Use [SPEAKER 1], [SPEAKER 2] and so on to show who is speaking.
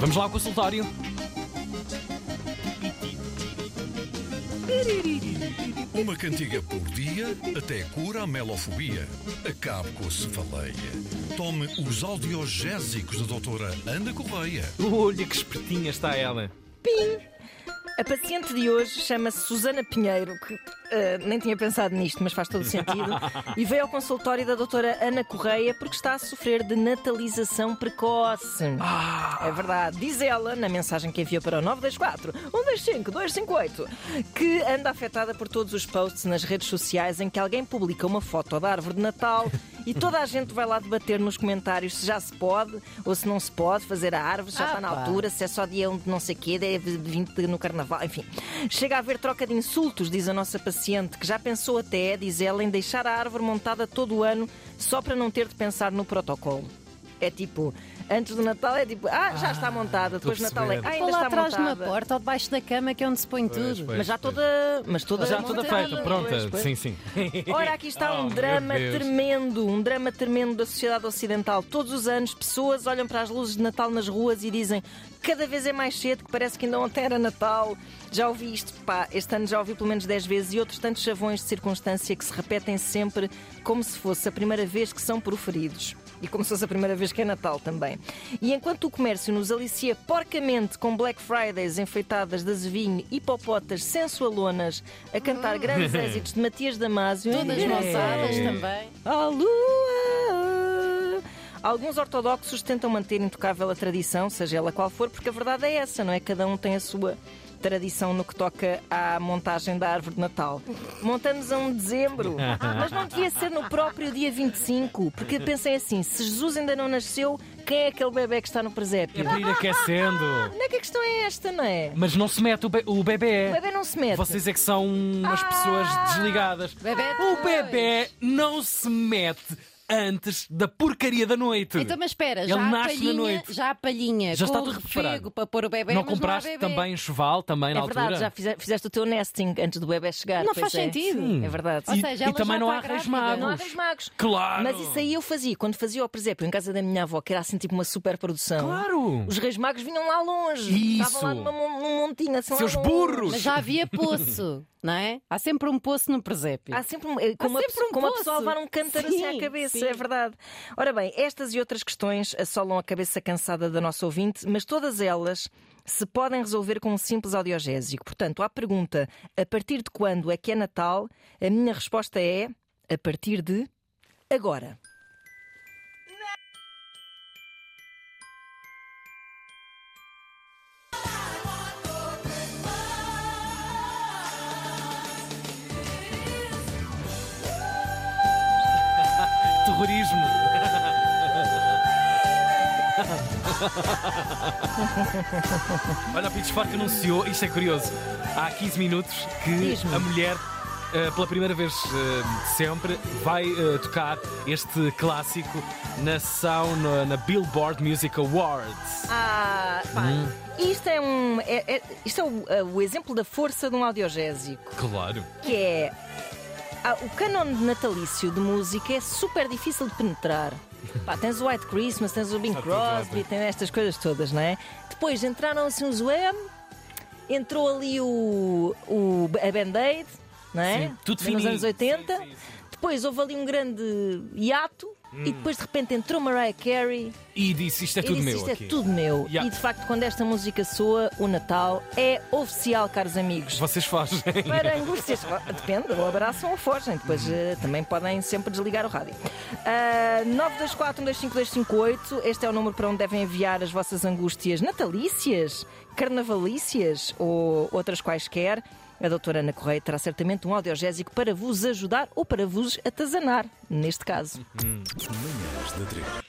[SPEAKER 1] Vamos lá ao consultório.
[SPEAKER 2] Uma cantiga por dia até cura a melofobia. Acabe com a cefaleia. Tome os audiogésicos da doutora Ana Correia.
[SPEAKER 1] Olha que espertinha está ela.
[SPEAKER 3] A paciente de hoje chama-se Susana Pinheiro, que eh, nem tinha pensado nisto, mas faz todo o sentido, e veio ao consultório da doutora Ana Correia porque está a sofrer de natalização precoce. É verdade. Diz ela, na mensagem que enviou para o 924 125 258, que anda afetada por todos os posts nas redes sociais em que alguém publica uma foto da árvore de Natal e toda a gente vai lá debater nos comentários se já se pode ou se não se pode fazer a árvore, se já
[SPEAKER 4] Ah,
[SPEAKER 3] está na
[SPEAKER 4] pá.
[SPEAKER 3] altura, se é só dia 1 de não sei quê, deve 20 no carnaval, enfim. Chega a haver troca de insultos, diz a nossa paciente, que já pensou até, diz ela, em deixar a árvore montada todo o ano só para não ter de pensar no protocolo. É tipo, antes do Natal é tipo, ah, já está montada,
[SPEAKER 1] estou a
[SPEAKER 3] depois do Natal é, ah,
[SPEAKER 4] Ou
[SPEAKER 3] ainda
[SPEAKER 4] lá
[SPEAKER 3] está
[SPEAKER 4] atrás de uma
[SPEAKER 3] montada.
[SPEAKER 4] porta ou debaixo da cama que é onde se põe tudo.
[SPEAKER 1] pois.
[SPEAKER 3] Mas já toda, mas toda
[SPEAKER 1] Já toda
[SPEAKER 3] montada.
[SPEAKER 1] feita, pronta.
[SPEAKER 3] Pois, pois.
[SPEAKER 1] Sim, sim.
[SPEAKER 3] Ora, aqui está
[SPEAKER 1] Oh,
[SPEAKER 3] um
[SPEAKER 1] meu
[SPEAKER 3] drama
[SPEAKER 1] Deus.
[SPEAKER 3] tremendo, um drama tremendo da sociedade ocidental. Todos os anos, pessoas olham para as luzes de Natal nas ruas e dizem cada vez é mais cedo, que parece que ainda ontem era Natal. Já ouvi isto, pá, este ano já ouvi pelo menos 10 vezes e outros tantos chavões de circunstância que se repetem sempre como se fosse a primeira vez que são proferidos. E como se fosse a primeira vez que é Natal também. E enquanto o comércio nos alicia porcamente com Black Fridays enfeitadas de azevinho e popotas sensualonas a cantar grandes êxitos de Matias Damasio.
[SPEAKER 4] Todas
[SPEAKER 3] É.
[SPEAKER 4] montadas também.
[SPEAKER 3] A lua! Alguns ortodoxos tentam manter intocável a tradição, seja ela qual for, porque a verdade é essa, não é? Cada um tem a sua tradição no que toca à montagem da árvore de Natal. Montamos a 1 de dezembro, mas não devia ser no próprio dia 25, porque pensem assim: se Jesus ainda não nasceu, quem é aquele bebê que está no
[SPEAKER 1] É
[SPEAKER 3] presépio?
[SPEAKER 1] para ir aquecendo.
[SPEAKER 3] Não é que a questão é esta, não é?
[SPEAKER 1] Mas não se mete o, be o bebê.
[SPEAKER 3] O bebê não se mete.
[SPEAKER 1] Vocês é que são as pessoas desligadas.
[SPEAKER 4] Bebê
[SPEAKER 1] O bebê não se mete antes da porcaria da noite.
[SPEAKER 4] Então, mas espera,
[SPEAKER 1] Ele
[SPEAKER 4] já há
[SPEAKER 1] nasce na
[SPEAKER 4] palhinha,
[SPEAKER 1] noite.
[SPEAKER 4] já há palhinha
[SPEAKER 1] Já
[SPEAKER 4] com
[SPEAKER 1] está
[SPEAKER 4] o
[SPEAKER 1] tudo preparado.
[SPEAKER 4] para pôr o bebê,
[SPEAKER 1] não
[SPEAKER 4] mas
[SPEAKER 1] compraste
[SPEAKER 4] não há bebê.
[SPEAKER 1] também enxoval também na
[SPEAKER 3] É verdade,
[SPEAKER 1] altura?
[SPEAKER 3] já fize- fizeste o teu nesting antes do bebê chegar.
[SPEAKER 4] Não
[SPEAKER 3] pois
[SPEAKER 4] faz
[SPEAKER 3] é.
[SPEAKER 4] sentido.
[SPEAKER 3] Sim, É verdade.
[SPEAKER 4] Ou
[SPEAKER 1] E-
[SPEAKER 4] seja,
[SPEAKER 1] e também
[SPEAKER 4] já
[SPEAKER 1] não
[SPEAKER 4] está
[SPEAKER 1] há reis
[SPEAKER 4] grávida.
[SPEAKER 1] magos.
[SPEAKER 3] Não há reis magos.
[SPEAKER 1] Claro.
[SPEAKER 3] Mas isso aí eu fazia, quando fazia o presépio em casa da minha avó, que era assim tipo uma super produção.
[SPEAKER 1] Claro.
[SPEAKER 3] Os reis magos vinham lá longe.
[SPEAKER 1] Isso.
[SPEAKER 3] Estavam lá numa, mon- num montinho, assim
[SPEAKER 1] Seus
[SPEAKER 3] longe.
[SPEAKER 1] burros.
[SPEAKER 4] Mas já havia poço, não é? Há sempre um poço no presépio.
[SPEAKER 3] Há sempre um, é como, a,
[SPEAKER 4] sempre
[SPEAKER 3] pessoa-
[SPEAKER 4] um
[SPEAKER 3] como a
[SPEAKER 4] poço.
[SPEAKER 3] pessoa a levar um cântaro assim à cabeça,
[SPEAKER 4] sim.
[SPEAKER 3] é verdade. Ora bem, estas e outras questões assolam a cabeça cansada da nossa ouvinte, mas todas elas se podem resolver com um simples audiogésico. Portanto, à pergunta a partir de quando é que é Natal, a minha resposta é a partir de agora.
[SPEAKER 1] Terrorismo. Olha, a Pitchfork anunciou, isto é curioso, há 15 minutos que a mulher, eh, pela primeira vez eh, de sempre, vai eh, tocar este clássico na sessão na, na Billboard Music Awards.
[SPEAKER 3] Ah, pá, isto é um. é- é- isto é o, é o exemplo da força de um audiogésico,
[SPEAKER 1] Claro.
[SPEAKER 3] que é. Ah, o canon natalício de música é super difícil de penetrar. Pá, tens o White Christmas, tens o Bing Crosby, tens estas coisas todas, não é? Depois entraram assim os Wham, entrou ali o, o a Band-Aid, não é?
[SPEAKER 1] Sim, tudo
[SPEAKER 3] Nos anos 80.
[SPEAKER 1] Sim, sim, sim.
[SPEAKER 3] Depois houve ali um grande hiato
[SPEAKER 1] Hum.
[SPEAKER 3] e depois de repente entrou Mariah Carey.
[SPEAKER 1] E disse: Isto é tudo
[SPEAKER 3] disse,
[SPEAKER 1] meu.
[SPEAKER 3] Isto
[SPEAKER 1] aqui.
[SPEAKER 3] é tudo meu.
[SPEAKER 1] Yeah.
[SPEAKER 3] E de facto, quando esta música soa, o Natal é oficial, caros amigos.
[SPEAKER 1] Vocês fogem.
[SPEAKER 3] Para angústias, depende, ou abraçam ou fogem. Depois eh, também podem sempre desligar o rádio. Ah, 924-125-258, este é o número para onde devem enviar as vossas angústias natalícias, carnavalícias ou outras quaisquer. A doutora Ana Correia terá certamente um audiogésico para vos ajudar ou para vos atazanar, neste caso.
[SPEAKER 2] Manhãs da 3.